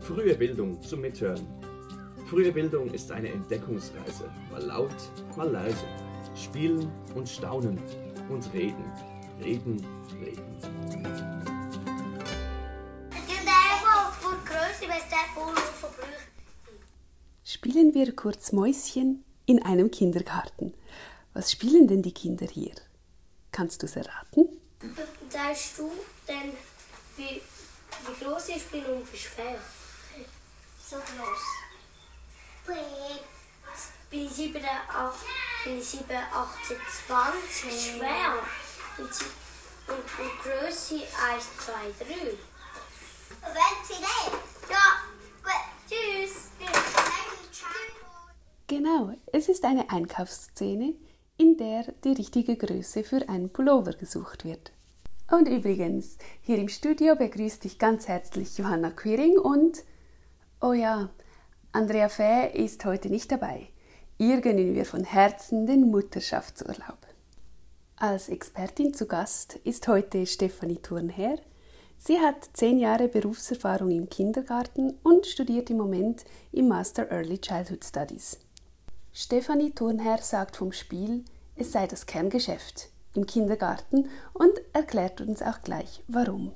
Frühe Bildung zum Mithören. Frühe Bildung ist eine Entdeckungsreise, mal laut, mal leise. Spielen und staunen und reden, reden, reden. Spielen wir kurz Mäuschen in einem Kindergarten. Was spielen denn die Kinder hier? Kannst du es erraten? Sagst du denn, wie, wie groß ich bin und wie schwer? So groß. Bin ich 7, 8, bin ich 7, 18, 20 schwer. Und, und, und Größe 1, 2, 3. Wenn sie lebt. Ja, gut. Tschüss. Genau, es ist eine Einkaufsszene, in der die richtige Größe für einen Pullover gesucht wird. Und übrigens, hier im Studio begrüßt dich ganz herzlich Johanna Quiring und, oh ja, Andrea Fäh ist heute nicht dabei. Ihr gönnen wir von Herzen den Mutterschaftsurlaub. Als Expertin zu Gast ist heute Stefanie Thurnherr. Sie hat zehn Jahre Berufserfahrung im Kindergarten und studiert im Moment im Master Early Childhood Studies. Stefanie Thurnherr sagt vom Spiel, es sei das Kerngeschäft im Kindergarten und erklärt uns auch gleich warum.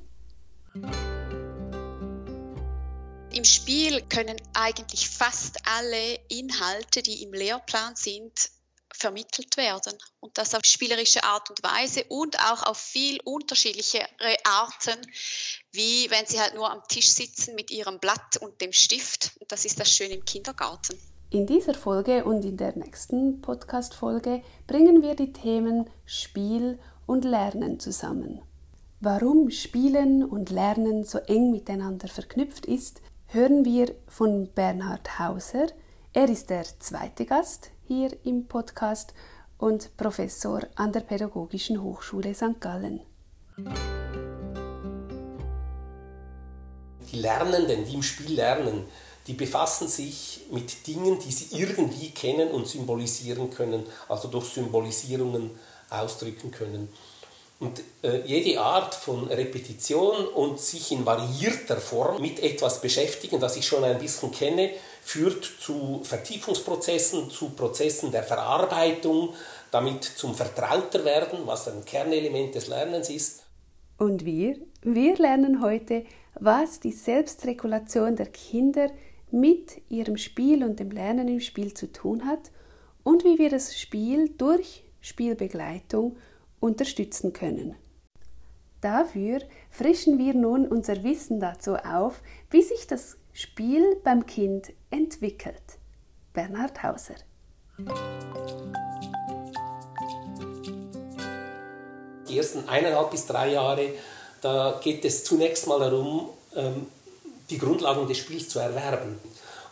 Im Spiel können eigentlich fast alle Inhalte, die im Lehrplan sind, vermittelt werden. Und das auf spielerische Art und Weise und auch auf viel unterschiedlichere Arten, wie wenn sie halt nur am Tisch sitzen mit ihrem Blatt und dem Stift. Und das ist das Schöne im Kindergarten. In dieser Folge und in der nächsten Podcast-Folge bringen wir die Themen Spiel und Lernen zusammen. Warum Spielen und Lernen so eng miteinander verknüpft ist, hören wir von Bernhard Hauser. Er ist der zweite Gast hier im Podcast und Professor an der Pädagogischen Hochschule St. Gallen. Die Lernenden, die im Spiel lernen, die befassen sich mit Dingen, die sie irgendwie kennen und symbolisieren können, also durch Symbolisierungen ausdrücken können. Und äh, jede Art von Repetition und sich in variierter Form mit etwas beschäftigen, das ich schon ein bisschen kenne, führt zu Vertiefungsprozessen, zu Prozessen der Verarbeitung, damit zum Vertrauterwerden, was ein Kernelement des Lernens ist. Und wir? Wir lernen heute, was die Selbstregulation der Kinder mit ihrem Spiel und dem Lernen im Spiel zu tun hat und wie wir das Spiel durch Spielbegleitung unterstützen können. Dafür frischen wir nun unser Wissen dazu auf, wie sich das Spiel beim Kind entwickelt. Bernhard Hauser. Die ersten eineinhalb bis drei Jahre, da geht es zunächst mal darum, ähm, die Grundlagen des Spiels zu erwerben.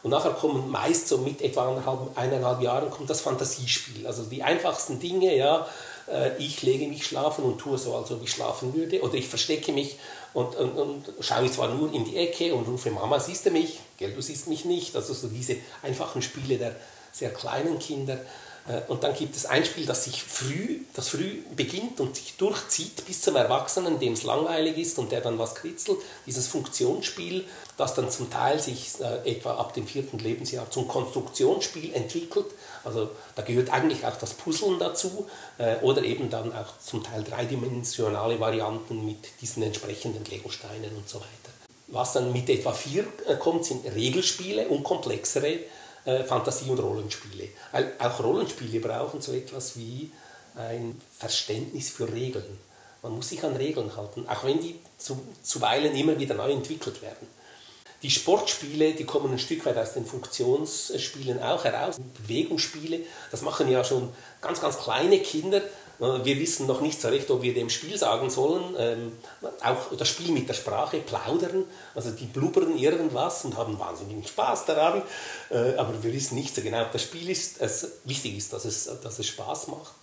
Und nachher kommen meist so mit etwa eineinhalb, eineinhalb Jahren kommt das Fantasiespiel. Also die einfachsten Dinge, ja, äh, ich lege mich schlafen und tue so, als ob ich schlafen würde. Oder ich verstecke mich und, und, und schaue zwar nur in die Ecke und rufe, Mama, siehst du mich? Gell, du siehst mich nicht. Also so diese einfachen Spiele der sehr kleinen Kinder. Äh, und dann gibt es ein Spiel, das sich früh, das früh beginnt und sich durchzieht bis zum Erwachsenen, dem es langweilig ist und der dann was kritzelt. Dieses Funktionsspiel, das dann zum Teil sich äh, etwa ab dem vierten Lebensjahr zum Konstruktionsspiel entwickelt. Also da gehört eigentlich auch das Puzzeln dazu äh, oder eben dann auch zum Teil dreidimensionale Varianten mit diesen entsprechenden Legosteinen und so weiter. Was dann mit etwa vier kommt, sind Regelspiele und komplexere äh, Fantasie- und Rollenspiele. Auch Rollenspiele brauchen so etwas wie ein Verständnis für Regeln. Man muss sich an Regeln halten, auch wenn die zu, zuweilen immer wieder neu entwickelt werden. Die Sportspiele, die kommen ein Stück weit aus den Funktionsspielen auch heraus. Bewegungsspiele, das machen ja schon ganz, ganz kleine Kinder, wir wissen noch nicht so recht, ob wir dem Spiel sagen sollen, ähm, auch das Spiel mit der Sprache, plaudern, also die blubbern irgendwas und haben wahnsinnigen Spaß daran, äh, aber wir wissen nicht so genau, ob das Spiel ist. Es, wichtig ist, dass es, dass es Spaß macht.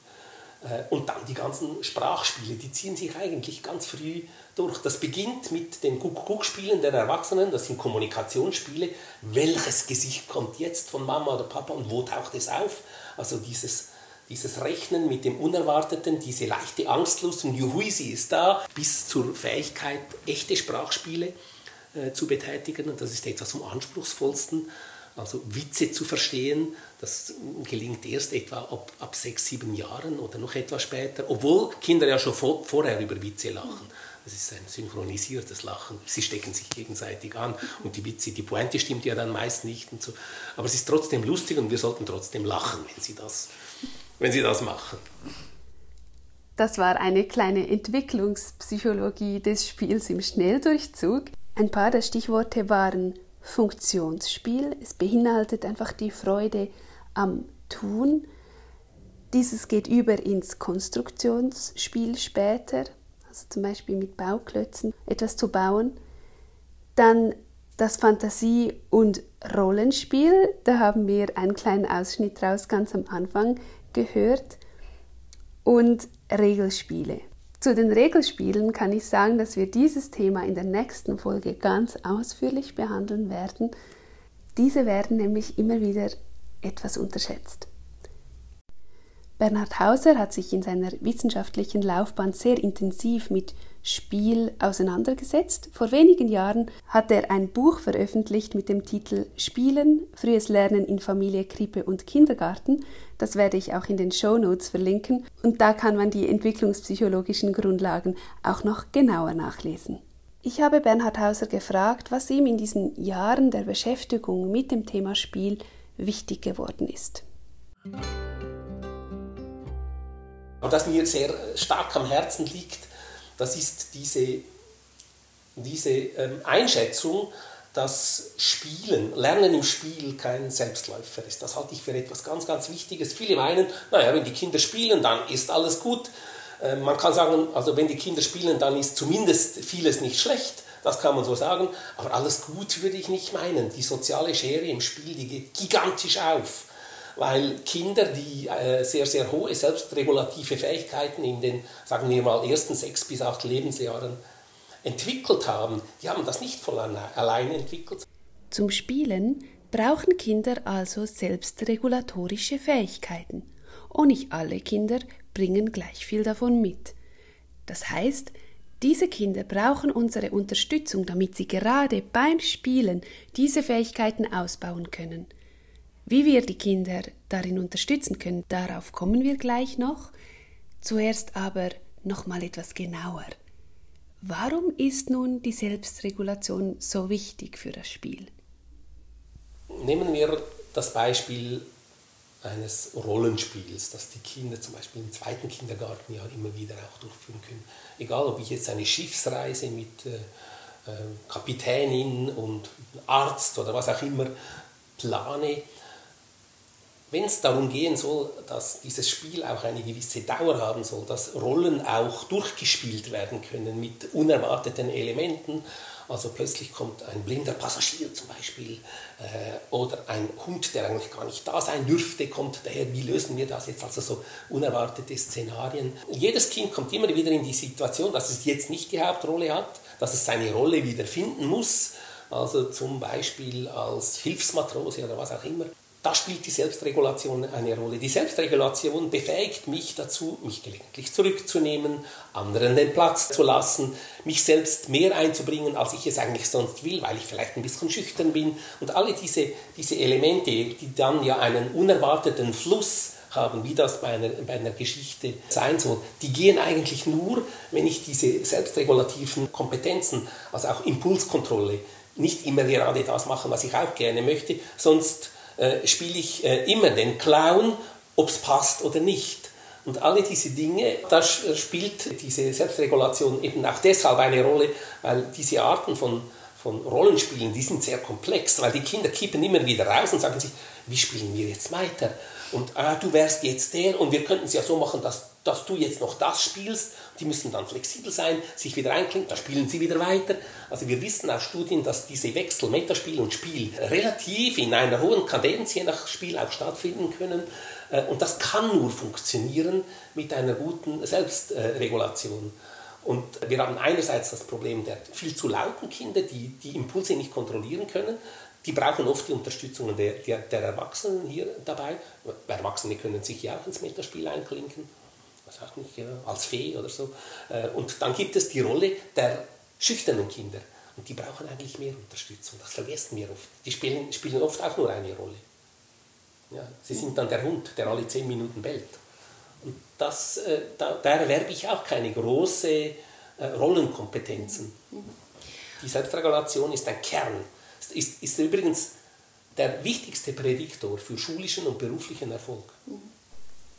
Äh, und dann die ganzen Sprachspiele, die ziehen sich eigentlich ganz früh durch. Das beginnt mit den Guck-Guck-Spielen der Erwachsenen, das sind Kommunikationsspiele. Welches Gesicht kommt jetzt von Mama oder Papa und wo taucht es auf? Also dieses dieses Rechnen mit dem Unerwarteten, diese leichte Angstlust und Juhui, sie ist da, bis zur Fähigkeit, echte Sprachspiele. äh, zu betätigen. Und das ist etwas vom anspruchsvollsten. Also Witze zu verstehen, das gelingt erst etwa ab, ab sechs, sieben Jahren oder noch etwas später, obwohl Kinder ja schon vor, vorher über Witze lachen. Das ist ein synchronisiertes Lachen. Sie stecken sich gegenseitig an und die Witze, die Pointe stimmt ja dann meist nicht und so. Aber es ist trotzdem lustig und wir sollten trotzdem lachen, wenn Sie das, wenn Sie das machen. Das war eine kleine Entwicklungspsychologie des Spiels im Schnelldurchzug. Ein paar der Stichworte waren Funktionsspiel. Es beinhaltet einfach die Freude am Tun. Dieses geht über ins Konstruktionsspiel später, also zum Beispiel mit Bauklötzen etwas zu bauen. Dann das Fantasie- und Rollenspiel, da haben wir einen kleinen Ausschnitt raus ganz am Anfang gehört. Und Regelspiele. Zu den Regelspielen kann ich sagen, dass wir dieses Thema in der nächsten Folge ganz ausführlich behandeln werden. Diese werden nämlich immer wieder etwas unterschätzt. Bernhard Hauser hat sich in seiner wissenschaftlichen Laufbahn sehr intensiv mit Spiel auseinandergesetzt. Vor wenigen Jahren hat er ein Buch veröffentlicht mit dem Titel Spielen, frühes Lernen in Familie, Krippe und Kindergarten. Das werde ich auch in den Show Notes verlinken und da kann man die entwicklungspsychologischen Grundlagen auch noch genauer nachlesen. Ich habe Bernhard Hauser gefragt, was ihm in diesen Jahren der Beschäftigung mit dem Thema Spiel wichtig geworden ist. Was mir sehr stark am Herzen liegt, das ist diese, diese ähm, Einschätzung, dass Spielen, Lernen im Spiel kein Selbstläufer ist. Das halte ich für etwas ganz, ganz Wichtiges. Viele meinen, naja, wenn die Kinder spielen, dann ist alles gut. Ähm, man kann sagen, also wenn die Kinder spielen, dann ist zumindest vieles nicht schlecht. Das kann man so sagen. Aber alles gut würde ich nicht meinen. Die soziale Schere im Spiel, die geht gigantisch auf weil Kinder, die äh, sehr, sehr hohe selbstregulative Fähigkeiten in den, sagen wir mal, ersten sechs bis acht Lebensjahren entwickelt haben, die haben das nicht von allein entwickelt. Zum Spielen brauchen Kinder also selbstregulatorische Fähigkeiten. Und nicht alle Kinder bringen gleich viel davon mit. Das heißt, diese Kinder brauchen unsere Unterstützung, damit sie gerade beim Spielen diese Fähigkeiten ausbauen können. Wie wir die Kinder darin unterstützen können, darauf kommen wir gleich noch. Zuerst aber noch mal etwas genauer. Warum ist nun die Selbstregulation so wichtig für das Spiel? Nehmen wir das Beispiel eines Rollenspiels, das die Kinder zum Beispiel im zweiten Kindergartenjahr immer wieder auch durchführen können. Egal, ob ich jetzt eine Schiffsreise mit äh, äh Kapitänin und Arzt oder was auch immer plane, wenn es darum gehen soll, dass dieses Spiel auch eine gewisse Dauer haben soll, dass Rollen auch durchgespielt werden können mit unerwarteten Elementen, also plötzlich kommt ein blinder Passagier zum Beispiel äh, oder ein Hund, der eigentlich gar nicht da sein dürfte, kommt daher, wie lösen wir das jetzt? Also so unerwartete Szenarien. Jedes Kind kommt immer wieder in die Situation, dass es jetzt nicht die Hauptrolle hat, dass es seine Rolle wieder finden muss, also zum Beispiel als Hilfsmatrose oder was auch immer. Da spielt die Selbstregulation eine Rolle. Die Selbstregulation befähigt mich dazu, mich gelegentlich zurückzunehmen, anderen den Platz zu lassen, mich selbst mehr einzubringen, als ich es eigentlich sonst will, weil ich vielleicht ein bisschen schüchtern bin. Und alle diese, diese Elemente, die dann ja einen unerwarteten Fluss haben, wie das bei einer, bei einer Geschichte sein soll, die gehen eigentlich nur, wenn ich diese selbstregulativen Kompetenzen, also auch Impulskontrolle, nicht immer gerade das mache, was ich auch gerne möchte, sonst äh, spiele ich äh, immer den Clown, ob es passt oder nicht. Und alle diese Dinge, da äh, spielt diese Selbstregulation eben auch deshalb eine Rolle, weil diese Arten von, von Rollenspielen, die sind sehr komplex, weil die Kinder kippen immer wieder raus und sagen sich, wie spielen wir jetzt weiter? Und ah, du wärst jetzt der und wir könnten es ja so machen, dass, dass du jetzt noch das spielst. Die müssen dann flexibel sein, sich wieder einklinken, dann spielen sie wieder weiter. Also wir wissen aus Studien, dass diese Wechsel Metaspiel und Spiel relativ in einer hohen Kadenz je nach Spiel auch stattfinden können. Äh, und das kann nur funktionieren mit einer guten Selbstregulation. Und wir haben einerseits das Problem der viel zu lauten Kinder, die die Impulse nicht kontrollieren können. Die brauchen oft die Unterstützung der, der, der Erwachsenen hier dabei. Erwachsene können sich ja auch ins Metaspiel einklinken, was auch nicht, als Fee oder so. Äh, und dann gibt es die Rolle der schüchternen Kinder. Und die brauchen eigentlich mehr Unterstützung. Das vergessen wir oft. Die spielen, spielen oft auch nur eine Rolle. Ja, sie sind dann der Hund, der alle zehn Minuten bellt. Und das, äh, da, da erwerbe ich auch keine große äh, Rollenkompetenzen. Die Selbstregulation ist ein Kern. Ist, ist übrigens der wichtigste Prädiktor für schulischen und beruflichen Erfolg.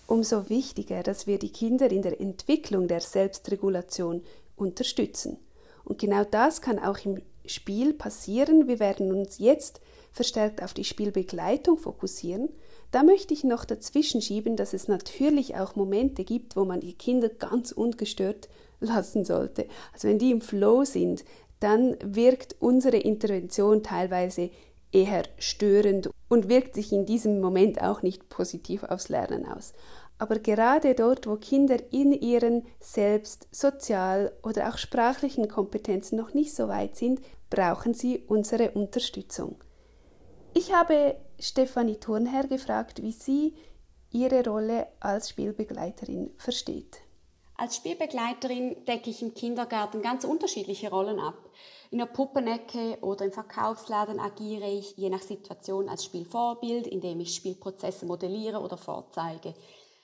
Umso wichtiger, dass wir die Kinder in der Entwicklung der Selbstregulation unterstützen. Und genau das kann auch im Spiel passieren. Wir werden uns jetzt verstärkt auf die Spielbegleitung fokussieren. Da möchte ich noch dazwischen schieben, dass es natürlich auch Momente gibt, wo man die Kinder ganz ungestört lassen sollte. Also wenn die im Flow sind, dann wirkt unsere Intervention teilweise eher störend und wirkt sich in diesem Moment auch nicht positiv aufs Lernen aus. Aber gerade dort, wo Kinder in ihren selbst sozial oder auch sprachlichen Kompetenzen noch nicht so weit sind, brauchen sie unsere Unterstützung. Ich habe Stefanie Thurnherr gefragt, wie sie ihre Rolle als Spielbegleiterin versteht. Als Spielbegleiterin decke ich im Kindergarten ganz unterschiedliche Rollen ab. In der Puppenecke oder im Verkaufsladen agiere ich je nach Situation als Spielvorbild, indem ich Spielprozesse modelliere oder vorzeige.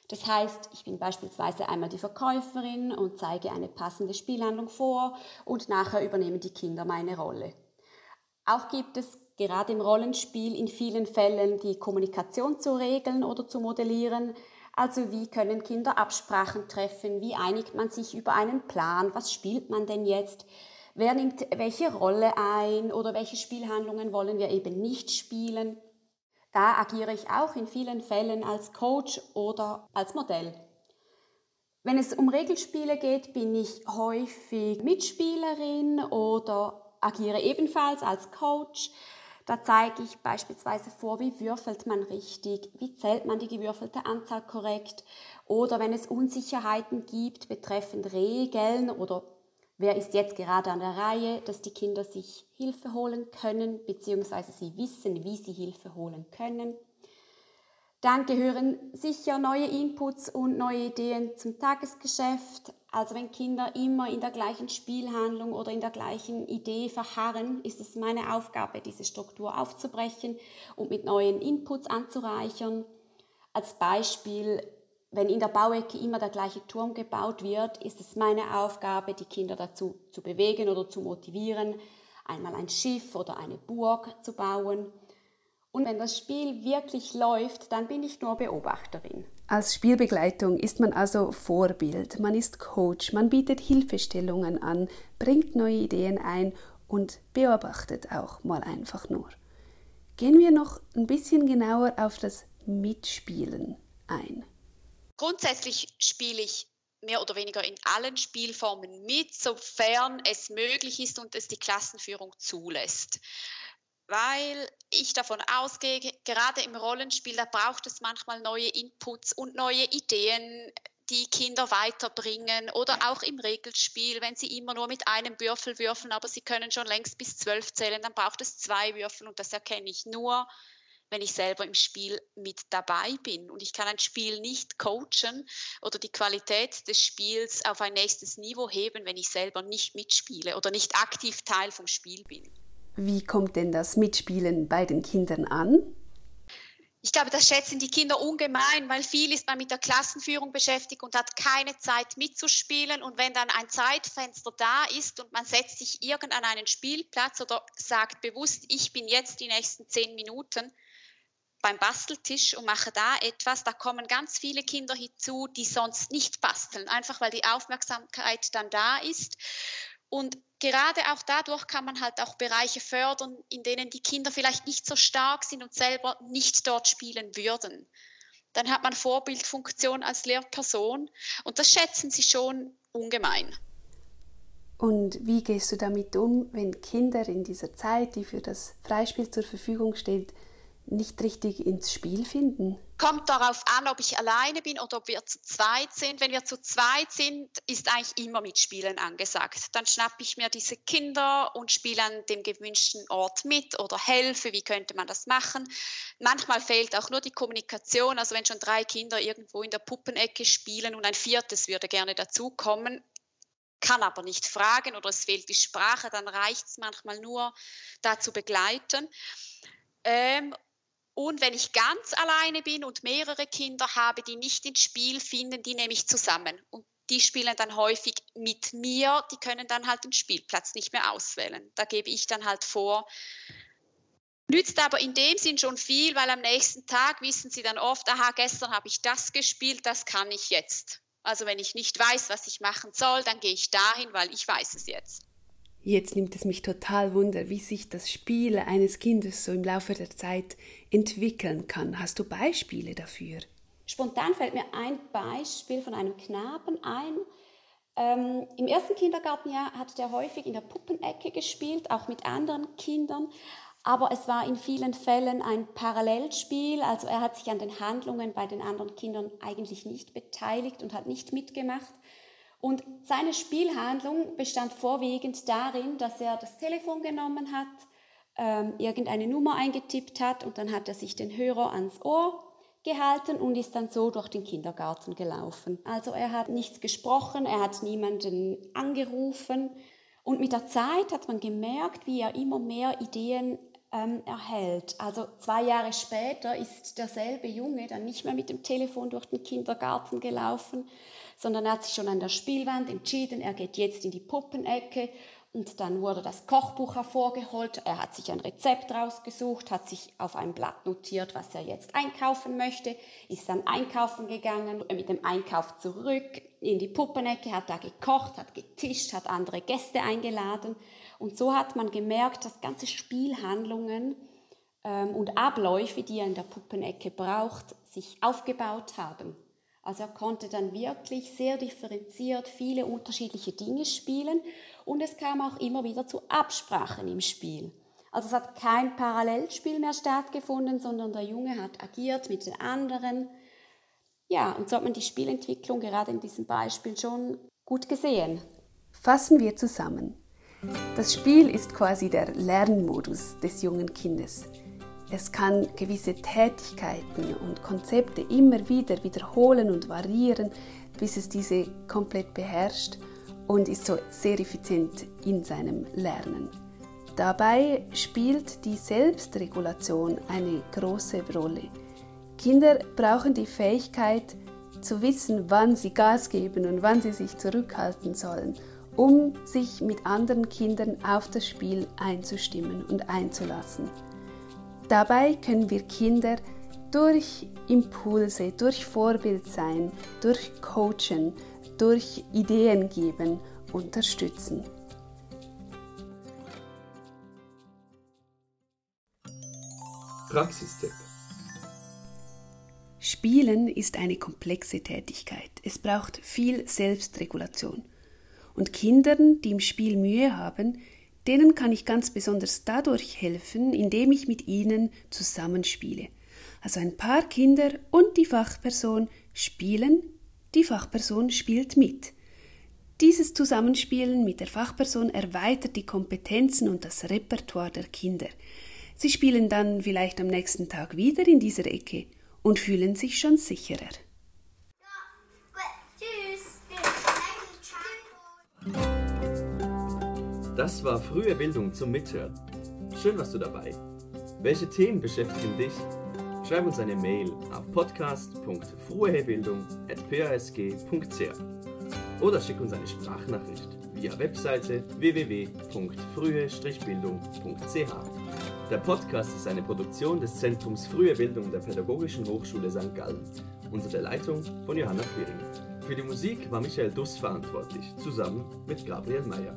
Das heißt, ich bin beispielsweise einmal die Verkäuferin und zeige eine passende Spielhandlung vor und nachher übernehmen die Kinder meine Rolle. Auch gibt es gerade im Rollenspiel in vielen Fällen die Kommunikation zu regeln oder zu modellieren. Also wie können Kinder Absprachen treffen? Wie einigt man sich über einen Plan? Was spielt man denn jetzt? Wer nimmt welche Rolle ein oder welche Spielhandlungen wollen wir eben nicht spielen? Da agiere ich auch in vielen Fällen als Coach oder als Modell. Wenn es um Regelspiele geht, bin ich häufig Mitspielerin oder agiere ebenfalls als Coach. Da zeige ich beispielsweise vor, wie würfelt man richtig, wie zählt man die gewürfelte Anzahl korrekt oder wenn es Unsicherheiten gibt betreffend Regeln oder wer ist jetzt gerade an der Reihe, dass die Kinder sich Hilfe holen können, beziehungsweise sie wissen, wie sie Hilfe holen können. Dann gehören sicher neue Inputs und neue Ideen zum Tagesgeschäft. Also wenn Kinder immer in der gleichen Spielhandlung oder in der gleichen Idee verharren, ist es meine Aufgabe, diese Struktur aufzubrechen und mit neuen Inputs anzureichern. Als Beispiel wenn in der Bauecke immer der gleiche Turm gebaut wird, ist es meine Aufgabe, die Kinder dazu zu bewegen oder zu motivieren, einmal ein Schiff oder eine Burg zu bauen. Und wenn das Spiel wirklich läuft, dann bin ich nur Beobachterin. Als Spielbegleitung ist man also Vorbild, man ist Coach, man bietet Hilfestellungen an, bringt neue Ideen ein und beobachtet auch mal einfach nur. Gehen wir noch ein bisschen genauer auf das Mitspielen ein. Grundsätzlich spiele ich mehr oder weniger in allen Spielformen mit, sofern es möglich ist und es die Klassenführung zulässt. Weil ich davon ausgehe, gerade im Rollenspiel, da braucht es manchmal neue Inputs und neue Ideen, die Kinder weiterbringen oder auch im Regelspiel, wenn sie immer nur mit einem Würfel würfeln, aber sie können schon längst bis zwölf zählen, dann braucht es zwei Würfel und das erkenne ich nur, wenn ich selber im Spiel mit dabei bin. Und ich kann ein Spiel nicht coachen oder die Qualität des Spiels auf ein nächstes Niveau heben, wenn ich selber nicht mitspiele oder nicht aktiv Teil vom Spiel bin. Wie kommt denn das Mitspielen bei den Kindern an? Ich glaube, das schätzen die Kinder ungemein, weil viel ist man mit der Klassenführung beschäftigt und hat keine Zeit mitzuspielen. Und wenn dann ein Zeitfenster da ist und man setzt sich irgend einen Spielplatz oder sagt bewusst, ich bin jetzt die nächsten zehn Minuten, beim Basteltisch und mache da etwas. Da kommen ganz viele Kinder hinzu, die sonst nicht basteln, einfach weil die Aufmerksamkeit dann da ist. Und gerade auch dadurch kann man halt auch Bereiche fördern, in denen die Kinder vielleicht nicht so stark sind und selber nicht dort spielen würden. Dann hat man Vorbildfunktion als Lehrperson und das schätzen sie schon ungemein. Und wie gehst du damit um, wenn Kinder in dieser Zeit, die für das Freispiel zur Verfügung steht, nicht richtig ins Spiel finden? Kommt darauf an, ob ich alleine bin oder ob wir zu zweit sind. Wenn wir zu zweit sind, ist eigentlich immer Mitspielen angesagt. Dann schnappe ich mir diese Kinder und spiele an dem gewünschten Ort mit oder helfe, wie könnte man das machen. Manchmal fehlt auch nur die Kommunikation. Also wenn schon drei Kinder irgendwo in der Puppenecke spielen und ein viertes würde gerne dazukommen, kann aber nicht fragen oder es fehlt die Sprache, dann reicht es manchmal nur, da zu begleiten. Ähm, und wenn ich ganz alleine bin und mehrere Kinder habe, die nicht ins Spiel finden, die nehme ich zusammen. Und die spielen dann häufig mit mir, die können dann halt den Spielplatz nicht mehr auswählen. Da gebe ich dann halt vor. Nützt aber in dem Sinn schon viel, weil am nächsten Tag wissen sie dann oft, aha, gestern habe ich das gespielt, das kann ich jetzt. Also wenn ich nicht weiß, was ich machen soll, dann gehe ich dahin, weil ich weiß es jetzt. Jetzt nimmt es mich total wunder, wie sich das Spiel eines Kindes so im Laufe der Zeit entwickeln kann. Hast du Beispiele dafür? Spontan fällt mir ein Beispiel von einem Knaben ein. Ähm, Im ersten Kindergartenjahr hat der häufig in der Puppenecke gespielt, auch mit anderen Kindern. Aber es war in vielen Fällen ein Parallelspiel, also er hat sich an den Handlungen bei den anderen Kindern eigentlich nicht beteiligt und hat nicht mitgemacht. Und seine Spielhandlung bestand vorwiegend darin, dass er das Telefon genommen hat, ähm, irgendeine Nummer eingetippt hat und dann hat er sich den Hörer ans Ohr gehalten und ist dann so durch den Kindergarten gelaufen. Also er hat nichts gesprochen, er hat niemanden angerufen und mit der Zeit hat man gemerkt, wie er immer mehr Ideen ähm, erhält. Also zwei Jahre später ist derselbe Junge dann nicht mehr mit dem Telefon durch den Kindergarten gelaufen, sondern er hat sich schon an der Spielwand entschieden, er geht jetzt in die Puppenecke und dann wurde das Kochbuch hervorgeholt. Er hat sich ein Rezept rausgesucht, hat sich auf ein Blatt notiert, was er jetzt einkaufen möchte, ist dann einkaufen gegangen, mit dem Einkauf zurück in die Puppenecke, hat da gekocht, hat getischt, hat andere Gäste eingeladen. Und so hat man gemerkt, dass ganze Spielhandlungen ähm, und Abläufe, die er in der Puppenecke braucht, sich aufgebaut haben. Also er konnte dann wirklich sehr differenziert viele unterschiedliche Dinge spielen und es kam auch immer wieder zu Absprachen im Spiel. Also es hat kein Parallelspiel mehr stattgefunden, sondern der Junge hat agiert mit den anderen. Ja, und so hat man die Spielentwicklung gerade in diesem Beispiel schon gut gesehen. Fassen wir zusammen. Das Spiel ist quasi der Lernmodus des jungen Kindes. Es kann gewisse Tätigkeiten und Konzepte immer wieder wiederholen und variieren, bis es diese komplett beherrscht und ist so sehr effizient in seinem Lernen. Dabei spielt die Selbstregulation eine große Rolle. Kinder brauchen die Fähigkeit zu wissen, wann sie Gas geben und wann sie sich zurückhalten sollen um sich mit anderen Kindern auf das Spiel einzustimmen und einzulassen. Dabei können wir Kinder durch Impulse, durch Vorbild sein, durch Coachen, durch Ideen geben, unterstützen. Praxistipp. Spielen ist eine komplexe Tätigkeit. Es braucht viel Selbstregulation. Und Kindern, die im Spiel Mühe haben, denen kann ich ganz besonders dadurch helfen, indem ich mit ihnen zusammenspiele. Also ein paar Kinder und die Fachperson spielen, die Fachperson spielt mit. Dieses Zusammenspielen mit der Fachperson erweitert die Kompetenzen und das Repertoire der Kinder. Sie spielen dann vielleicht am nächsten Tag wieder in dieser Ecke und fühlen sich schon sicherer. Das war frühe Bildung zum Mithören. Schön warst du dabei. Welche Themen beschäftigen dich? Schreib uns eine Mail auf podcast.fruehebildung.pasg.ch oder schick uns eine Sprachnachricht via Webseite www.frühe-bildung.ch. Der Podcast ist eine Produktion des Zentrums Frühe Bildung der Pädagogischen Hochschule St. Gallen unter der Leitung von Johanna Quiring. Für die Musik war Michael Duss verantwortlich, zusammen mit Gabriel Meyer.